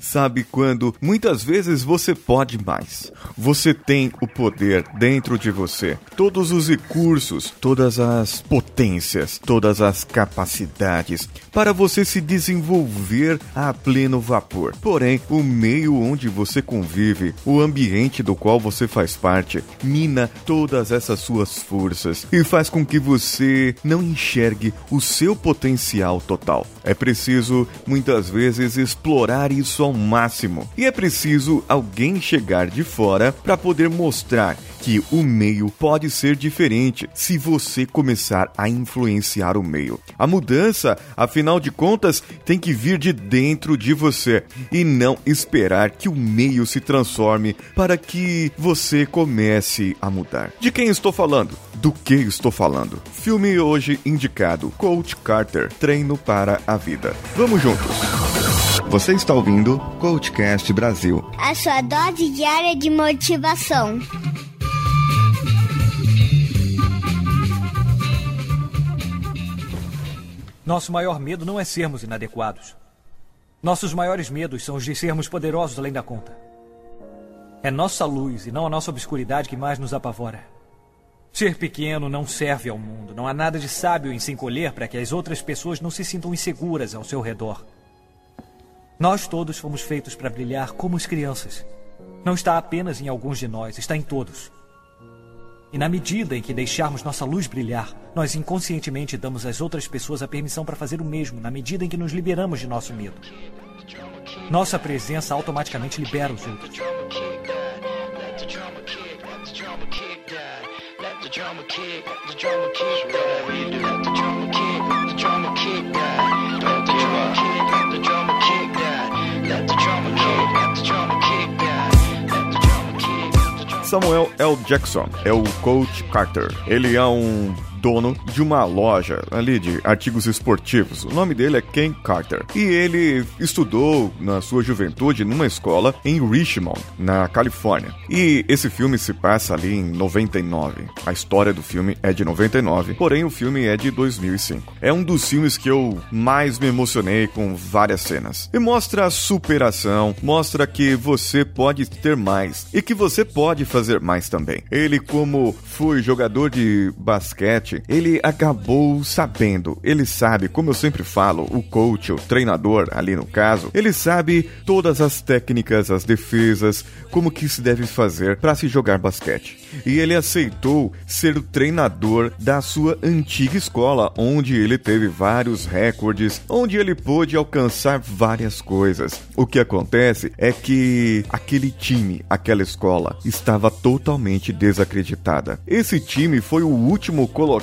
Sabe quando muitas vezes você pode mais. Você tem o poder dentro de você, todos os recursos, todas as potências, todas as capacidades para você se desenvolver a pleno vapor. Porém, o meio onde você convive, o ambiente do qual você faz parte, mina todas essas suas forças e faz com que você não enxergue o seu potencial total. É preciso muitas vezes explorar isso ao máximo e é preciso alguém chegar de fora para poder mostrar que o meio pode ser diferente se você começar a influenciar o meio. A mudança, afinal de contas, tem que vir de dentro de você e não esperar que o meio se transforme para que você comece a mudar. De quem estou falando? Do que estou falando? Filme hoje indicado: Coach Carter Treino para a Vida. Vamos juntos! Você está ouvindo Coachcast Brasil a sua dose diária de motivação. Nosso maior medo não é sermos inadequados. Nossos maiores medos são os de sermos poderosos além da conta. É nossa luz e não a nossa obscuridade que mais nos apavora. Ser pequeno não serve ao mundo. Não há nada de sábio em se encolher para que as outras pessoas não se sintam inseguras ao seu redor. Nós todos fomos feitos para brilhar como as crianças. Não está apenas em alguns de nós, está em todos. E na medida em que deixarmos nossa luz brilhar, nós inconscientemente damos às outras pessoas a permissão para fazer o mesmo, na medida em que nos liberamos de nosso medo. Nossa presença automaticamente libera os outros. Samuel L. Jackson é o Coach Carter. Ele é um dono de uma loja ali de artigos esportivos. O nome dele é Ken Carter. E ele estudou na sua juventude numa escola em Richmond, na Califórnia. E esse filme se passa ali em 99. A história do filme é de 99, porém o filme é de 2005. É um dos filmes que eu mais me emocionei com várias cenas. E mostra a superação, mostra que você pode ter mais e que você pode fazer mais também. Ele como foi jogador de basquete ele acabou sabendo. Ele sabe, como eu sempre falo, o coach, o treinador ali no caso, ele sabe todas as técnicas, as defesas, como que se deve fazer para se jogar basquete. E ele aceitou ser o treinador da sua antiga escola, onde ele teve vários recordes, onde ele pôde alcançar várias coisas. O que acontece é que aquele time, aquela escola, estava totalmente desacreditada. Esse time foi o último colocado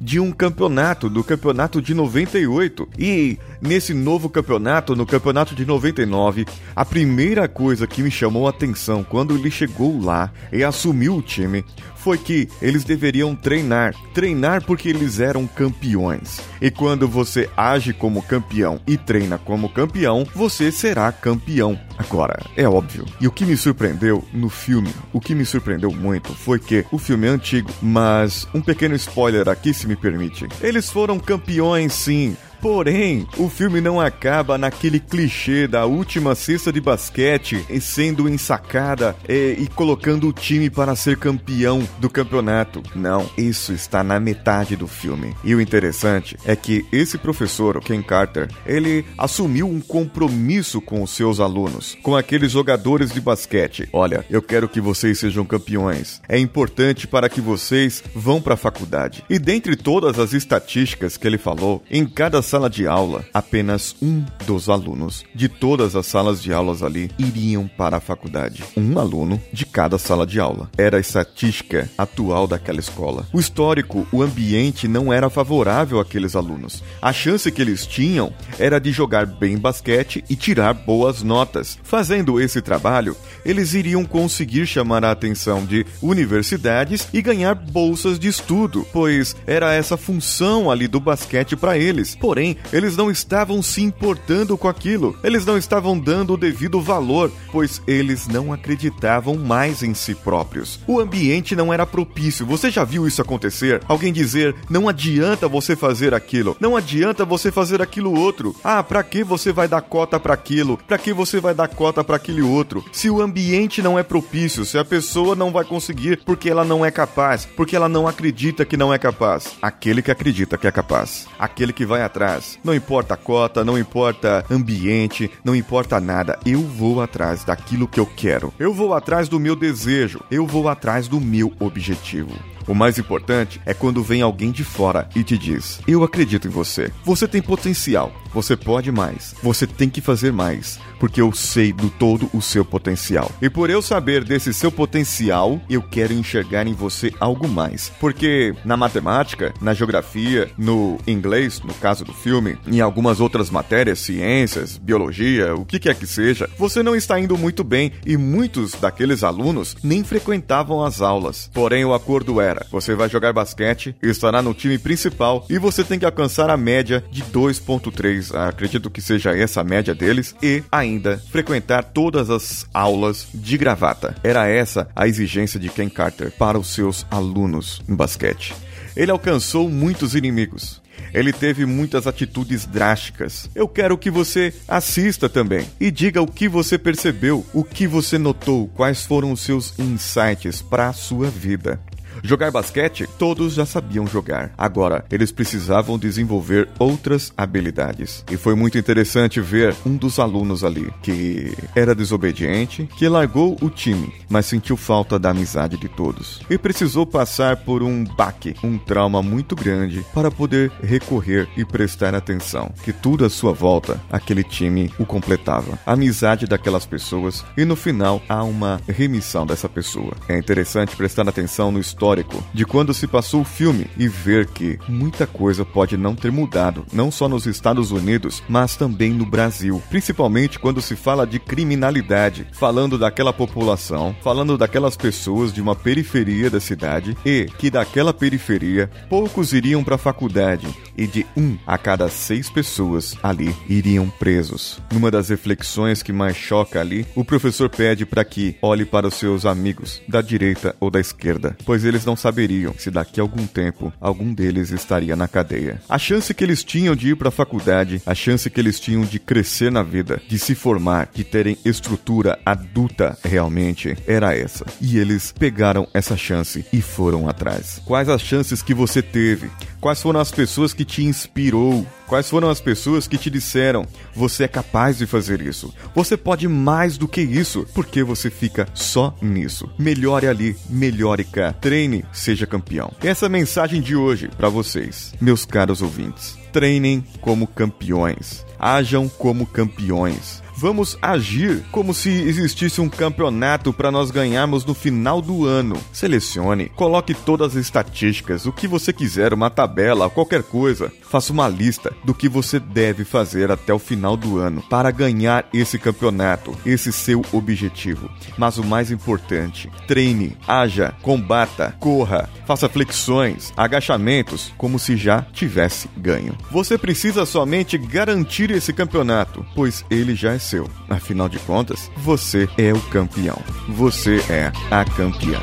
de um campeonato, do campeonato de 98. E nesse novo campeonato, no campeonato de 99, a primeira coisa que me chamou a atenção quando ele chegou lá e assumiu o time foi que eles deveriam treinar. Treinar porque eles eram campeões. E quando você age como campeão e treina como campeão, você será campeão. Agora, é óbvio. E o que me surpreendeu no filme, o que me surpreendeu muito foi que o filme é antigo, mas um pequeno spoiler aqui se me permite. Eles foram campeões sim, Porém, o filme não acaba naquele clichê da última cesta de basquete sendo ensacada e, e, colocando o time para ser campeão do campeonato. Não, isso está na metade do filme. E o interessante é que esse professor, o Ken Carter, ele assumiu um compromisso com os seus alunos, com aqueles jogadores de basquete. Olha, eu quero que vocês sejam campeões. É importante para que vocês vão para a faculdade. E dentre todas as estatísticas que ele falou, em cada sala de aula, apenas um dos alunos de todas as salas de aulas ali iriam para a faculdade. Um aluno de cada sala de aula. Era a estatística atual daquela escola. O histórico, o ambiente não era favorável àqueles alunos. A chance que eles tinham era de jogar bem basquete e tirar boas notas. Fazendo esse trabalho, eles iriam conseguir chamar a atenção de universidades e ganhar bolsas de estudo, pois era essa função ali do basquete para eles. Porém, Porém, eles não estavam se importando com aquilo, eles não estavam dando o devido valor, pois eles não acreditavam mais em si próprios. O ambiente não era propício. Você já viu isso acontecer? Alguém dizer: não adianta você fazer aquilo, não adianta você fazer aquilo outro. Ah, para que você vai dar cota para aquilo? Para que você vai dar cota para aquele outro? Se o ambiente não é propício, se a pessoa não vai conseguir porque ela não é capaz, porque ela não acredita que não é capaz. Aquele que acredita que é capaz, aquele que vai atrás. Não importa a cota, não importa ambiente, não importa nada. Eu vou atrás daquilo que eu quero. Eu vou atrás do meu desejo. Eu vou atrás do meu objetivo. O mais importante é quando vem alguém de fora e te diz: Eu acredito em você. Você tem potencial. Você pode mais. Você tem que fazer mais. Porque eu sei do todo o seu potencial. E por eu saber desse seu potencial, eu quero enxergar em você algo mais. Porque na matemática, na geografia, no inglês, no caso do filme, em algumas outras matérias, ciências, biologia, o que quer que seja, você não está indo muito bem e muitos daqueles alunos nem frequentavam as aulas. Porém, o acordo era você vai jogar basquete, estará no time principal e você tem que alcançar a média de 2.3, acredito que seja essa a média deles, e ainda frequentar todas as aulas de gravata. Era essa a exigência de Ken Carter para os seus alunos em basquete. Ele alcançou muitos inimigos. Ele teve muitas atitudes drásticas. Eu quero que você assista também e diga o que você percebeu, o que você notou, quais foram os seus insights para a sua vida. Jogar basquete, todos já sabiam jogar. Agora, eles precisavam desenvolver outras habilidades. E foi muito interessante ver um dos alunos ali, que era desobediente, que largou o time, mas sentiu falta da amizade de todos. E precisou passar por um baque, um trauma muito grande, para poder recorrer e prestar atenção que tudo à sua volta, aquele time o completava. A amizade daquelas pessoas e no final há uma remissão dessa pessoa. É interessante prestar atenção no histórico histórico de quando se passou o filme e ver que muita coisa pode não ter mudado, não só nos Estados Unidos, mas também no Brasil, principalmente quando se fala de criminalidade, falando daquela população, falando daquelas pessoas de uma periferia da cidade e que daquela periferia poucos iriam para a faculdade e de um a cada seis pessoas ali iriam presos. Numa das reflexões que mais choca ali, o professor pede para que olhe para os seus amigos da direita ou da esquerda, pois eles não saberiam se daqui a algum tempo algum deles estaria na cadeia. A chance que eles tinham de ir para a faculdade, a chance que eles tinham de crescer na vida, de se formar, de terem estrutura adulta realmente, era essa. E eles pegaram essa chance e foram atrás. Quais as chances que você teve? Quais foram as pessoas que te inspirou? Quais foram as pessoas que te disseram: você é capaz de fazer isso? Você pode mais do que isso? Porque você fica só nisso? Melhore ali, melhore cá. Treine, seja campeão. Essa é a mensagem de hoje para vocês, meus caros ouvintes. Treinem como campeões. Ajam como campeões. Vamos agir como se existisse um campeonato para nós ganharmos no final do ano. Selecione, coloque todas as estatísticas, o que você quiser, uma tabela, qualquer coisa. Faça uma lista do que você deve fazer até o final do ano para ganhar esse campeonato, esse seu objetivo. Mas o mais importante, treine, haja, combata, corra, faça flexões, agachamentos, como se já tivesse ganho. Você precisa somente garantir esse campeonato, pois ele já é seu. Afinal de contas, você é o campeão. Você é a campeã.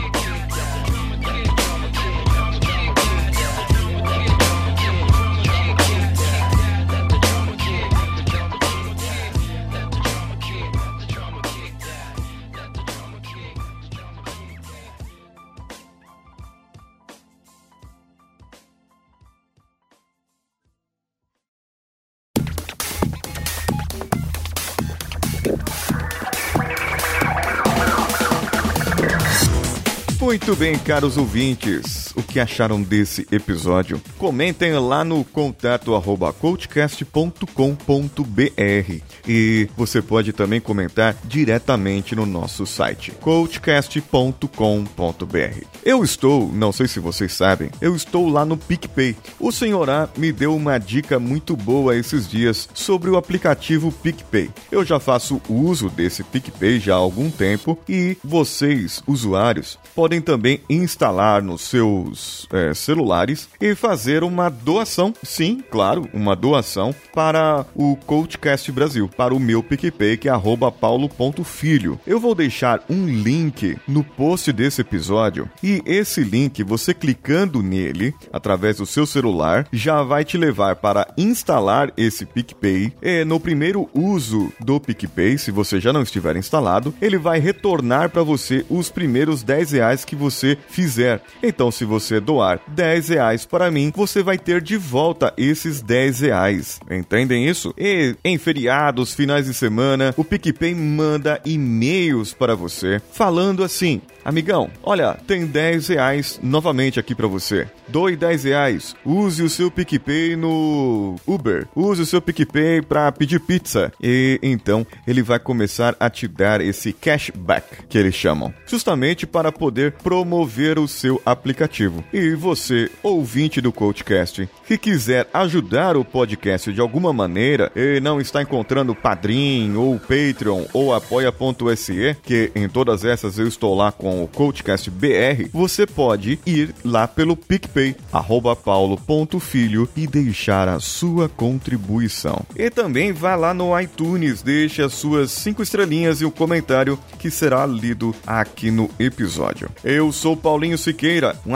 Muito bem, caros ouvintes, o que acharam desse episódio? Comentem lá no contato arroba coachcast.com.br e você pode também comentar diretamente no nosso site coachcast.com.br. Eu estou, não sei se vocês sabem, eu estou lá no PicPay. O senhor A me deu uma dica muito boa esses dias sobre o aplicativo PicPay. Eu já faço uso desse PicPay já há algum tempo e vocês, usuários, podem também instalar no seu seus é, celulares e fazer uma doação, sim, claro, uma doação para o Coachcast Brasil, para o meu PicPay, que é paulo.filho. Eu vou deixar um link no post desse episódio e esse link, você clicando nele através do seu celular, já vai te levar para instalar esse PicPay. E no primeiro uso do PicPay, se você já não estiver instalado, ele vai retornar para você os primeiros 10 reais que você fizer. Então, se você doar 10 reais para mim, você vai ter de volta esses 10 reais. Entendem isso? E em feriados, finais de semana, o PicPay manda e-mails para você falando assim: Amigão, olha, tem 10 reais novamente aqui para você. Doe 10 reais. Use o seu PicPay no Uber. Use o seu PicPay para pedir pizza. E então ele vai começar a te dar esse cashback que eles chamam, justamente para poder promover o seu aplicativo. E você, ouvinte do Coachcast, que quiser ajudar o podcast de alguma maneira e não está encontrando Padrim ou Patreon ou apoia.se, que em todas essas eu estou lá com o Coachcast BR, você pode ir lá pelo PicPay, arroba paulo.filho e deixar a sua contribuição. E também vá lá no iTunes, deixe as suas cinco estrelinhas e um comentário que será lido aqui no episódio. Eu sou Paulinho Siqueira, um